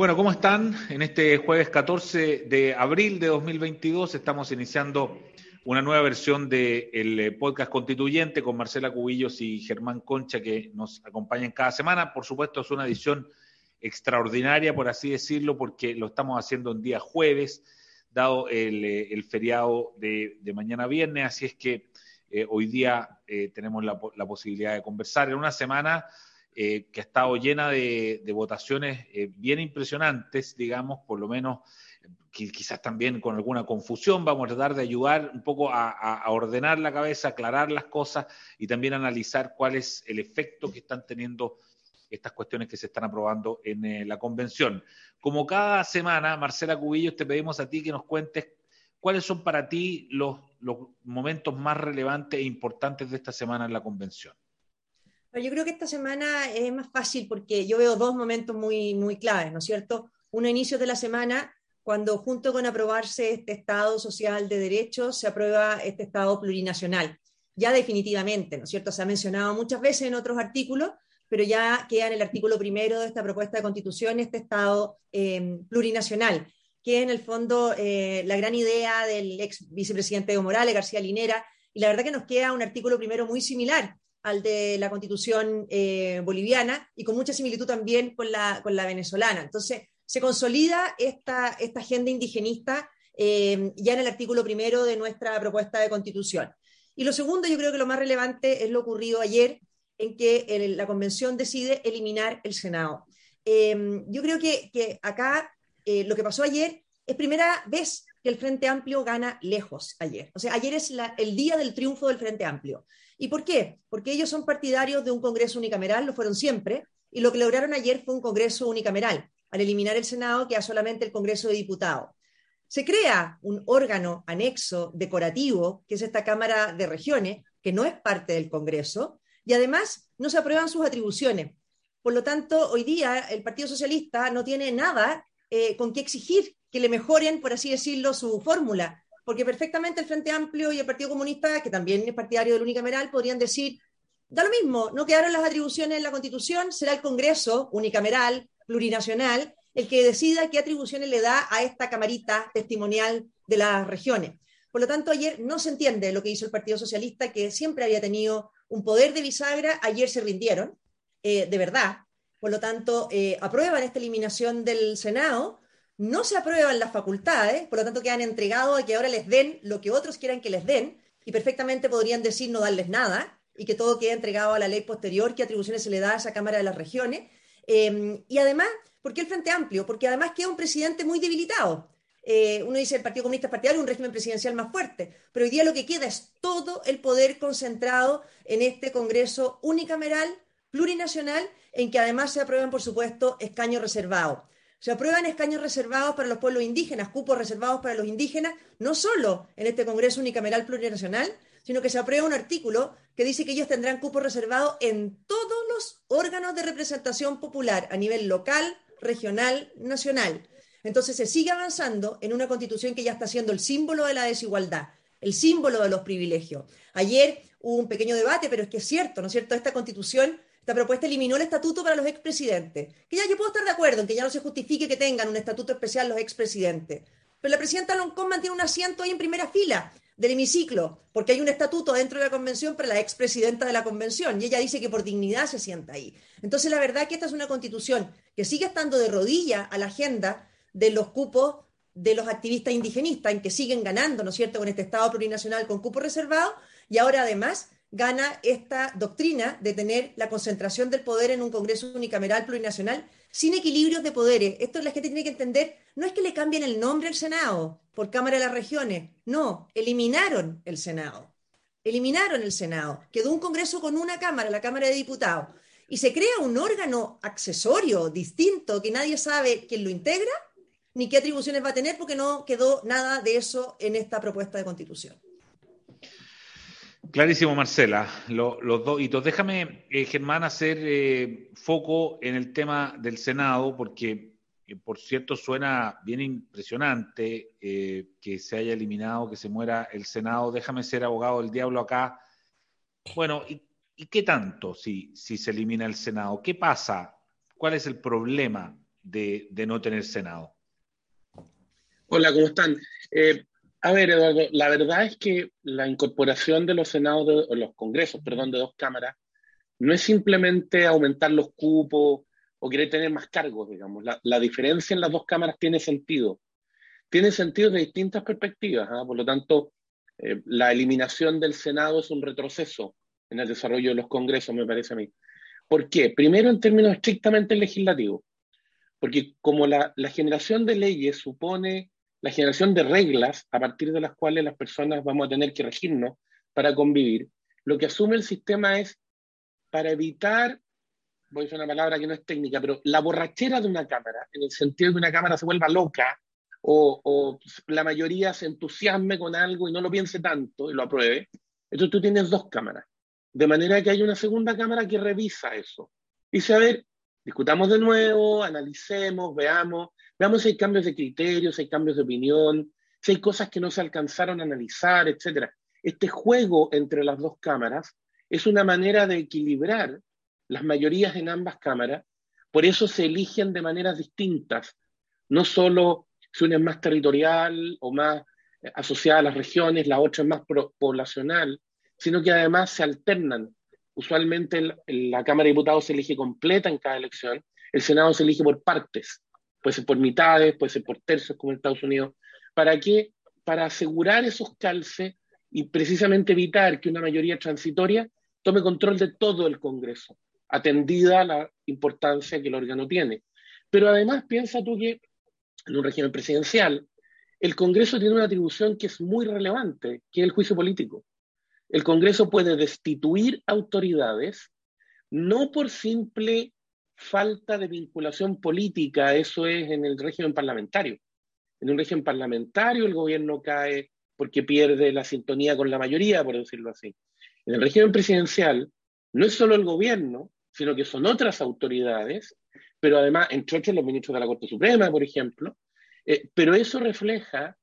Bueno, ¿cómo están? En este jueves 14 de abril de 2022 estamos iniciando una nueva versión del eh, podcast constituyente con Marcela Cubillos y Germán Concha que nos acompañan cada semana. Por supuesto, es una edición extraordinaria, por así decirlo, porque lo estamos haciendo en día jueves, dado el, eh, feriado de, mañana viernes, así es que eh, hoy día tenemos la, la posibilidad de conversar en una semana eh, que ha estado llena de, votaciones eh, bien impresionantes, digamos, por lo menos quizás también con alguna confusión, vamos a tratar de ayudar un poco a, ordenar la cabeza, aclarar las cosas y también analizar cuál es el efecto que están teniendo estas cuestiones que se están aprobando en eh, la convención. Como cada semana, Marcela Cubillos, te pedimos a ti que nos cuentes cuáles son para ti los momentos más relevantes e importantes de esta semana en la convención. Yo creo que esta semana es más fácil porque yo veo dos momentos muy, muy claves, ¿no es cierto? Uno, inicio de la semana, cuando junto con aprobarse este Estado social de derechos, se aprueba este Estado plurinacional. Ya definitivamente, ¿no es cierto? Se ha mencionado muchas veces en otros artículos, pero ya queda en el artículo primero de esta propuesta de constitución este Estado em, plurinacional, que en el fondo eh, la gran idea del ex vicepresidente Evo Morales, García Linera, y la verdad que nos queda un artículo primero muy similar, al de la constitución eh, boliviana y con mucha similitud también con la, con la venezolana. Entonces, se consolida esta, esta agenda indigenista eh, ya en el artículo primero de nuestra propuesta de constitución. Y lo segundo, yo creo que lo más relevante es lo ocurrido ayer, en que la convención decide eliminar el Senado. Eh, yo creo que, que acá lo que pasó ayer es primera vez que el Frente Amplio gana lejos ayer. O sea, ayer es el día del triunfo del Frente Amplio. ¿Y por qué? Porque ellos son partidarios de un Congreso unicameral, lo fueron siempre, y lo que lograron ayer fue un Congreso unicameral, al eliminar el Senado, queda solamente el Congreso de Diputados. Se crea un órgano anexo decorativo, que es esta Cámara de Regiones, que no es parte del Congreso, y además no se aprueban sus atribuciones. Por lo tanto, hoy día el Partido Socialista no tiene nada eh, con qué exigir que le mejoren, por así decirlo, su fórmula porque perfectamente el Frente Amplio y el Partido Comunista, que también es partidario del unicameral, podrían decir, da lo mismo, no quedaron las atribuciones en la Constitución, será el Congreso unicameral, plurinacional, el que decida qué atribuciones le da a esta camarita testimonial de las regiones. Por lo tanto, ayer no se entiende lo que hizo el Partido Socialista, que siempre había tenido un poder de bisagra, ayer se rindieron, eh, de verdad. Por lo tanto, eh, aprueban esta eliminación del Senado, no se aprueban las facultades, por lo tanto quedan entregados a que ahora les den lo que otros quieran que les den, y perfectamente podrían decir no darles nada, y que todo quede entregado a la ley posterior, qué atribuciones se le da a esa Cámara de las Regiones. Em, y además, ¿por qué el Frente Amplio? Porque además queda un presidente muy debilitado. Eh, uno dice el Partido Comunista es partidario, un régimen presidencial más fuerte, pero hoy día lo que queda es todo el poder concentrado en este Congreso unicameral, plurinacional, en que además se aprueban, por supuesto, escaños reservados. Se aprueban escaños reservados para los pueblos indígenas, cupos reservados para los indígenas, no solo en este Congreso Unicameral Plurinacional, sino que se aprueba un artículo que dice que ellos tendrán cupos reservados en todos los órganos de representación popular a nivel local, regional, nacional. Entonces se sigue avanzando en una constitución que ya está siendo el símbolo de la desigualdad, el símbolo de los privilegios. Ayer hubo un pequeño debate, pero es que es cierto, ¿no es cierto? Esta constitución esta propuesta eliminó el estatuto para los expresidentes. Que ya yo puedo estar de acuerdo en que ya no se justifique que tengan un estatuto especial los expresidentes. Pero la presidenta Loncón mantiene un asiento ahí en primera fila del hemiciclo, porque hay un estatuto dentro de la convención para la expresidenta de la convención, y ella dice que por dignidad se sienta ahí. Entonces, la verdad es que esta es una constitución que sigue estando de rodilla a la agenda de los cupos de los activistas indigenistas, en que siguen ganando, ¿no es cierto?, con este Estado plurinacional con cupo reservado, y ahora además gana esta doctrina de tener la concentración del poder en un Congreso unicameral plurinacional sin equilibrios de poderes. Esto la gente tiene que entender, no es que le cambien el nombre al Senado por Cámara de las Regiones, no, eliminaron el Senado. Eliminaron el Senado. Quedó un Congreso con una Cámara, la Cámara de Diputados. Y se crea un órgano accesorio, distinto, que nadie sabe quién lo integra ni qué atribuciones va a tener porque no quedó nada de eso en esta propuesta de constitución. Clarísimo, Marcela. los dos hitos. Déjame, eh, Germán, hacer eh, foco en el tema del Senado, porque, eh, por cierto, suena bien impresionante que se haya eliminado, que se muera el Senado. Déjame ser abogado del diablo acá. Bueno, ¿y, qué tanto si, se elimina el Senado? ¿Qué pasa? ¿Cuál es el problema de, no tener Senado? Hola, ¿cómo están? A ver, Eduardo, la verdad es que la incorporación de los senados, de, los congresos, perdón, de dos cámaras, no es simplemente aumentar los cupos o querer tener más cargos, digamos. La, diferencia en las dos cámaras tiene sentido. Tiene sentido de distintas perspectivas. ¿ah? Por lo tanto, eh, la eliminación del Senado es un retroceso en el desarrollo de los congresos, me parece a mí. ¿Por qué? Primero, en términos estrictamente legislativos. Porque como la, la generación de leyes supone la generación de reglas a partir de las cuales las personas vamos a tener que regirnos para convivir, lo que asume el sistema es para evitar, voy a decir una palabra que no es técnica, pero la borrachera de una cámara, en el sentido de que una cámara se vuelva loca o, o la mayoría se entusiasme con algo y no lo piense tanto y lo apruebe, entonces tú tienes dos cámaras. De manera que hay una segunda cámara que revisa eso. Dice, a ver, discutamos de nuevo, analicemos, veamos, veamos si hay cambios de criterios, si hay cambios de opinión, si hay cosas que no se alcanzaron a analizar, etc. Este juego entre las dos cámaras es una manera de equilibrar las mayorías en ambas cámaras, por eso se eligen de maneras distintas, no solo si una es más territorial o más eh, asociada a las regiones, la otra es más poblacional, sino que además se alternan. Usualmente la Cámara de Diputados se elige completa en cada elección, el Senado se elige por partes, puede ser por mitades, puede ser por tercios como en Estados Unidos. ¿Para qué? Para asegurar esos calces y precisamente evitar que una mayoría transitoria tome control de todo el Congreso, atendida la importancia que el órgano tiene. Pero además piensa tú que en un régimen presidencial, el Congreso tiene una atribución que es muy relevante, que es el juicio político. El Congreso puede destituir autoridades no por simple falta de vinculación política, eso es en el régimen parlamentario. En un régimen parlamentario el gobierno cae porque pierde la sintonía con la mayoría, por decirlo así. En el régimen presidencial no es solo el gobierno, sino que son otras autoridades, pero además, entre otros los ministros de la Corte Suprema, por ejemplo, eh, pero eso refleja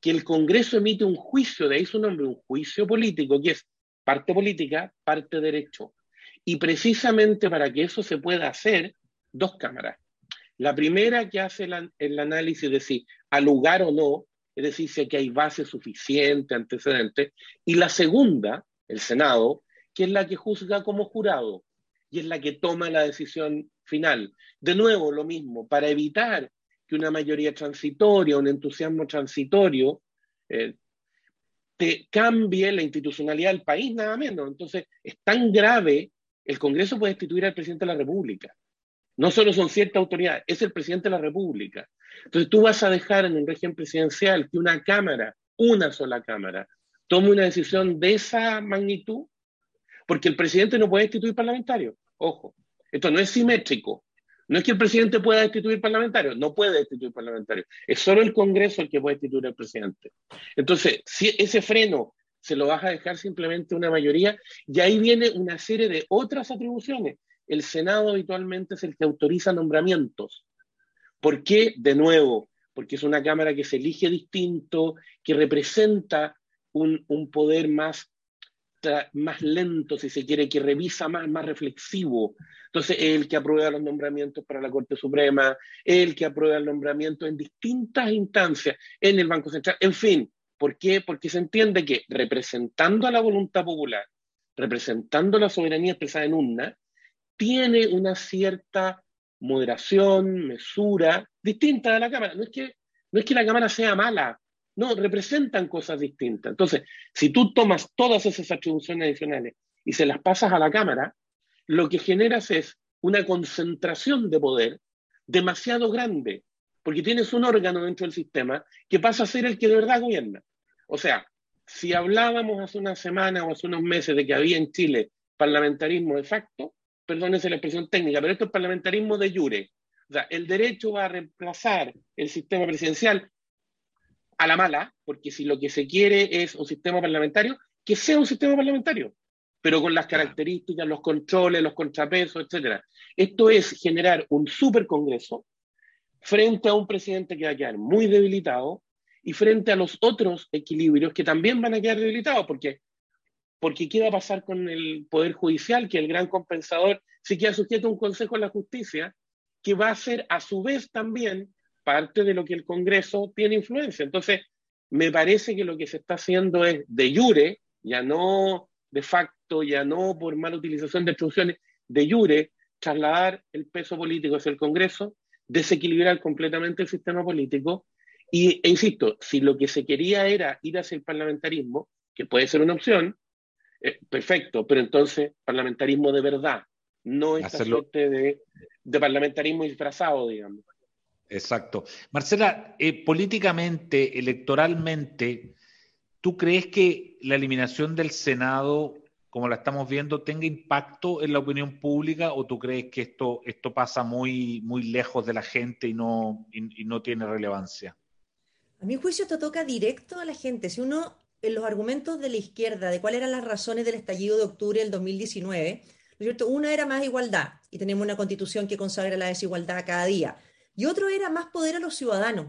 que el Congreso emite un juicio, de ahí su nombre, un juicio político, que es parte política, parte derecho. Y precisamente para que eso se pueda hacer, dos cámaras. La primera que hace el, análisis de si al lugar o no, es decir, si aquí hay base suficiente, antecedente. Y la segunda, el Senado, que es la que juzga como jurado y es la que toma la decisión final. De nuevo, lo mismo, para evitar que una mayoría transitoria, un entusiasmo transitorio, eh, te cambie la institucionalidad del país, nada menos. Entonces, es tan grave, el Congreso puede destituir al presidente de la República. No solo son ciertas autoridades, es el presidente de la República. Entonces, tú vas a dejar en un régimen presidencial que una Cámara, una sola Cámara, tome una decisión de esa magnitud, porque el presidente no puede destituir parlamentarios. Ojo, esto no es simétrico. No es que el presidente pueda destituir parlamentarios, no puede destituir parlamentarios. Es solo el Congreso el que puede destituir al presidente. Entonces, si ese freno se lo vas a dejar simplemente una mayoría, y ahí viene una serie de otras atribuciones. El Senado habitualmente es el que autoriza nombramientos. ¿Por qué? De nuevo, porque es una Cámara que se elige distinto, que representa un, un poder más más lento, si se quiere, que revisa más, más reflexivo. Entonces, el que aprueba los nombramientos para la Corte Suprema, el que aprueba el nombramiento en distintas instancias, en el Banco Central, en fin. ¿Por qué? Porque se entiende que representando a la voluntad popular, representando la soberanía expresada en una, tiene una cierta moderación, mesura, distinta de la Cámara. No es que, no es que la Cámara sea mala, no, representan cosas distintas. Entonces, si tú tomas todas esas atribuciones adicionales y se las pasas a la Cámara, lo que generas es una concentración de poder demasiado grande, porque tienes un órgano dentro del sistema que pasa a ser el que de verdad gobierna. O sea, si hablábamos hace una semana o hace unos meses de que había en Chile parlamentarismo de facto, perdónense la expresión técnica, pero esto es parlamentarismo de jure. O sea, el derecho va a reemplazar el sistema presidencial a la mala, porque si lo que se quiere es un sistema parlamentario, que sea un sistema parlamentario, pero con las características, los controles, los contrapesos, etc. Esto es generar un supercongreso frente a un presidente que va a quedar muy debilitado y frente a los otros equilibrios que también van a quedar debilitados, porque, porque ¿qué va a pasar con el Poder Judicial, que el gran compensador, si queda sujeto a un Consejo de la Justicia, que va a ser a su vez también parte de lo que el Congreso tiene influencia. Entonces, me parece que lo que se está haciendo es de jure, ya no de facto, ya no por mala utilización de instrucciones, de jure, trasladar el peso político hacia el Congreso, desequilibrar completamente el sistema político. Y, e insisto, si lo que se quería era ir hacia el parlamentarismo, que puede ser una opción, eh, perfecto, pero entonces parlamentarismo de verdad, no esta suerte de, de, parlamentarismo disfrazado, digamos. Exacto. Marcela, eh, políticamente, electoralmente, ¿tú crees que la eliminación del Senado, como la estamos viendo, tenga impacto en la opinión pública o tú crees que esto, esto pasa muy, muy lejos de la gente y no, y no tiene relevancia? A mi juicio esto toca directo a la gente. Si uno, en los argumentos de la izquierda, de cuáles eran las razones del estallido de octubre del 2019, ¿no es cierto? Una era más igualdad y tenemos una constitución que consagra la desigualdad cada día y otro era más poder a los ciudadanos.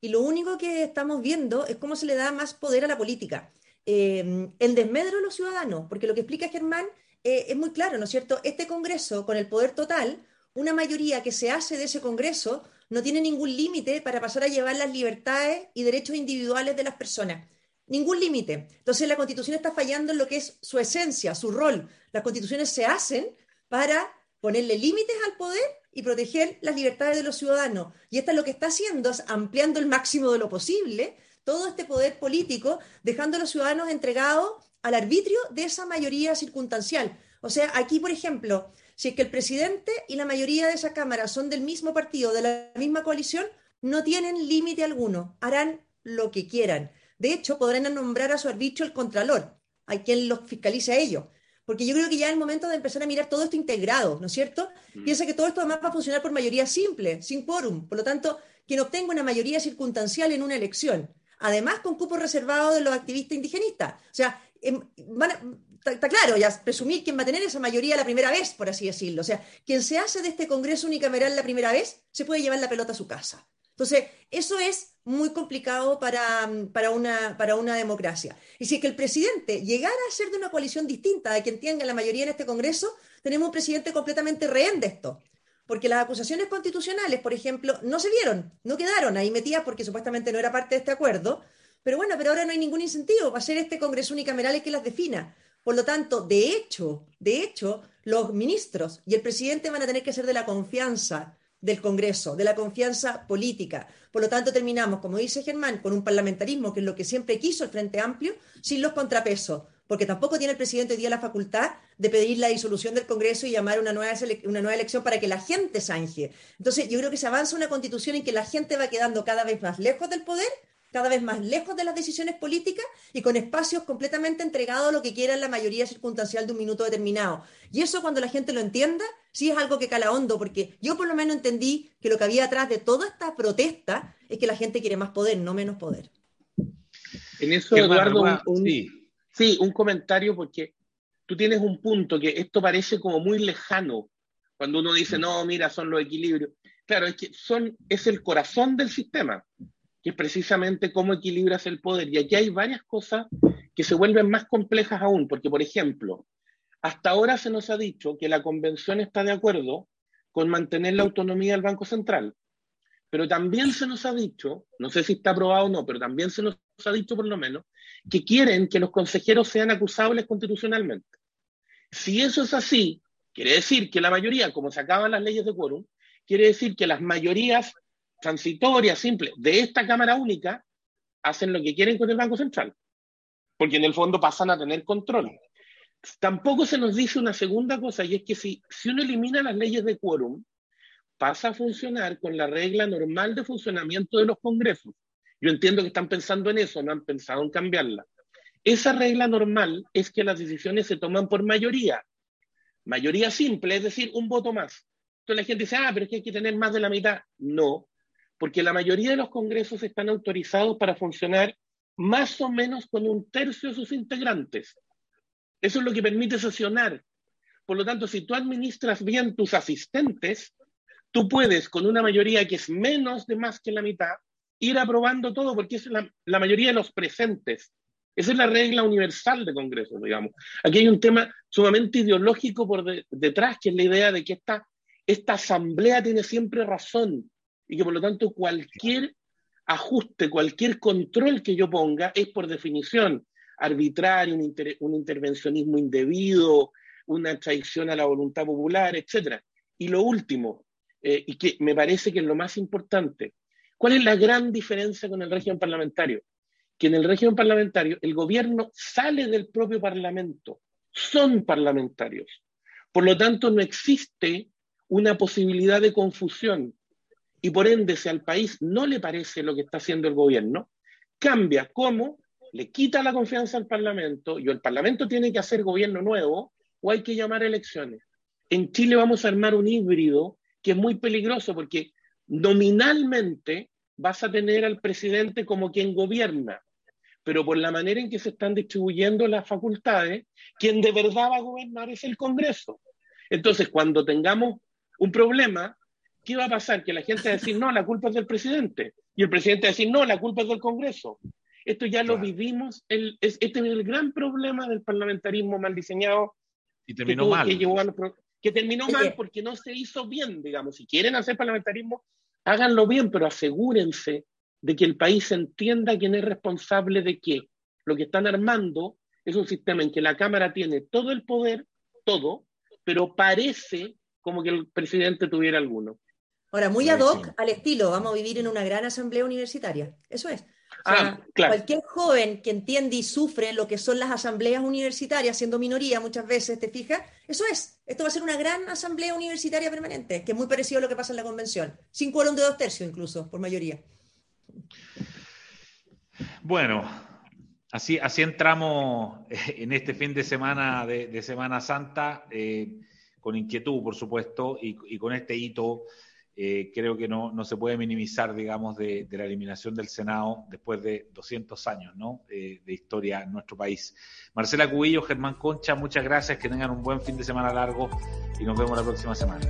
Y lo único que estamos viendo es cómo se le da más poder a la política. Eh, el desmedro de los ciudadanos, porque lo que explica Germán eh, es muy claro, ¿no es cierto? Este Congreso, con el poder total, una mayoría que se hace de ese Congreso no tiene ningún límite para pasar a llevar las libertades y derechos individuales de las personas. Ningún límite. Entonces la Constitución está fallando en lo que es su esencia, su rol. Las constituciones se hacen para ponerle límites al poder y proteger las libertades de los ciudadanos. Y esto es lo que está haciendo, es ampliando el máximo de lo posible todo este poder político, dejando a los ciudadanos entregados al arbitrio de esa mayoría circunstancial. O sea, aquí, por ejemplo, si es que el presidente y la mayoría de esa Cámara son del mismo partido, de la misma coalición, no tienen límite alguno, harán lo que quieran. De hecho, podrán nombrar a su arbitrio el contralor, hay quien los fiscalice a ellos porque yo creo que ya es el momento de empezar a mirar todo esto integrado, ¿no es cierto? Mm. Piensa que todo esto además va a funcionar por mayoría simple, sin quórum. Por lo tanto, quien obtenga una mayoría circunstancial en una elección, además con cupo reservado de los activistas indigenistas. O sea, em, está, claro, ya presumir quién va a tener esa mayoría la primera vez, por así decirlo. O sea, quien se hace de este Congreso unicameral la primera vez, se puede llevar la pelota a su casa. Entonces, eso es muy complicado para, para, una, para una democracia. Y si es que el presidente llegara a ser de una coalición distinta de quien tenga la mayoría en este Congreso, tenemos un presidente completamente rehén de esto. Porque las acusaciones constitucionales, por ejemplo, no se vieron, no quedaron ahí metidas porque supuestamente no era parte de este acuerdo. Pero bueno, pero ahora no hay ningún incentivo para ser este Congreso unicameral el que las defina. Por lo tanto, de hecho, de hecho, los ministros y el presidente van a tener que ser de la confianza del Congreso, de la confianza política. Por lo tanto, terminamos, como dice Germán, con un parlamentarismo, que es lo que siempre quiso el Frente Amplio, sin los contrapesos, porque tampoco tiene el presidente hoy día la facultad de pedir la disolución del Congreso y llamar una nueva, una nueva elección para que la gente zanje. Entonces, yo creo que se avanza una constitución en que la gente va quedando cada vez más lejos del poder cada vez más lejos de las decisiones políticas y con espacios completamente entregados a lo que quiera la mayoría circunstancial de un minuto determinado. Y eso cuando la gente lo entienda, sí es algo que cala hondo, porque yo por lo menos entendí que lo que había atrás de toda esta protesta es que la gente quiere más poder, no menos poder. En eso, Eduardo, un, sí. un comentario, porque tú tienes un punto que esto parece como muy lejano, cuando uno dice, no, mira, son los equilibrios. Claro, es que son, es el corazón del sistema que es precisamente cómo equilibras el poder. Y aquí hay varias cosas que se vuelven más complejas aún, porque, por ejemplo, hasta ahora se nos ha dicho que la convención está de acuerdo con mantener la autonomía del Banco Central, pero también se nos ha dicho, no sé si está aprobado o no, pero también se nos ha dicho por lo menos, que quieren que los consejeros sean acusables constitucionalmente. Si eso es así, quiere decir que la mayoría, como se acaban las leyes de quórum, quiere decir que las mayorías transitoria, simple, de esta Cámara Única, hacen lo que quieren con el Banco Central, porque en el fondo pasan a tener control. Tampoco se nos dice una segunda cosa, y es que si, si uno elimina las leyes de quórum, pasa a funcionar con la regla normal de funcionamiento de los congresos. Yo entiendo que están pensando en eso, no han pensado en cambiarla. Esa regla normal es que las decisiones se toman por mayoría. Mayoría simple, es decir, un voto más. Entonces la gente dice, ah, pero es que hay que tener más de la mitad. No, porque la mayoría de los congresos están autorizados para funcionar más o menos con un tercio de sus integrantes. Eso es lo que permite sesionar. Por lo tanto, si tú administras bien tus asistentes, tú puedes, con una mayoría que es menos de más que la mitad, ir aprobando todo, porque es la, mayoría de los presentes. Esa es la regla universal de Congreso, digamos. Aquí hay un tema sumamente ideológico por detrás, que es la idea de que esta esta asamblea tiene siempre razón y que por lo tanto cualquier ajuste, cualquier control que yo ponga es por definición arbitrario, un, intervencionismo indebido, una traición a la voluntad popular, etc. Y lo último, eh, y que me parece que es lo más importante, ¿cuál es la gran diferencia con el régimen parlamentario? Que en el régimen parlamentario el gobierno sale del propio parlamento, son parlamentarios. Por lo tanto, no existe una posibilidad de confusión y por ende, si al país no le parece lo que está haciendo el gobierno, cambia cómo le quita la confianza al Parlamento y el Parlamento tiene que hacer gobierno nuevo o hay que llamar elecciones. En Chile vamos a armar un híbrido que es muy peligroso porque nominalmente vas a tener al presidente como quien gobierna, pero por la manera en que se están distribuyendo las facultades, quien de verdad va a gobernar es el Congreso. Entonces, cuando tengamos un problema, ¿qué va a pasar? Que la gente va a decir, no, la culpa es del presidente. Y el presidente va a decir, no, la culpa es del Congreso. Esto ya lo vivimos. El, este es el gran problema del parlamentarismo mal diseñado. Y terminó mal. Que, terminó mal porque no se hizo bien, digamos. Si quieren hacer parlamentarismo, háganlo bien, pero asegúrense de que el país entienda quién es responsable de qué. Lo que están armando es un sistema en que la Cámara tiene todo el poder, todo, pero parece como que el presidente tuviera alguno. Ahora, muy ad hoc al estilo, vamos a vivir en una gran asamblea universitaria. Eso es. Ah, cualquier joven que entiende y sufre lo que son las asambleas universitarias, siendo minoría muchas veces, ¿te fijas? Eso es. Esto va a ser una gran asamblea universitaria permanente, que es muy parecido a lo que pasa en la convención. Sin quórum de dos tercios incluso, por mayoría. Bueno, así, así entramos en este fin de semana de, Semana Santa. Eh, con inquietud, por supuesto, y, con este hito eh, creo que no, se puede minimizar, digamos, de, la eliminación del Senado después de 200 años ¿no? Eh, de historia en nuestro país. Marcela Cubillo, Germán Concha, muchas gracias, que tengan un buen fin de semana largo y nos vemos la próxima semana.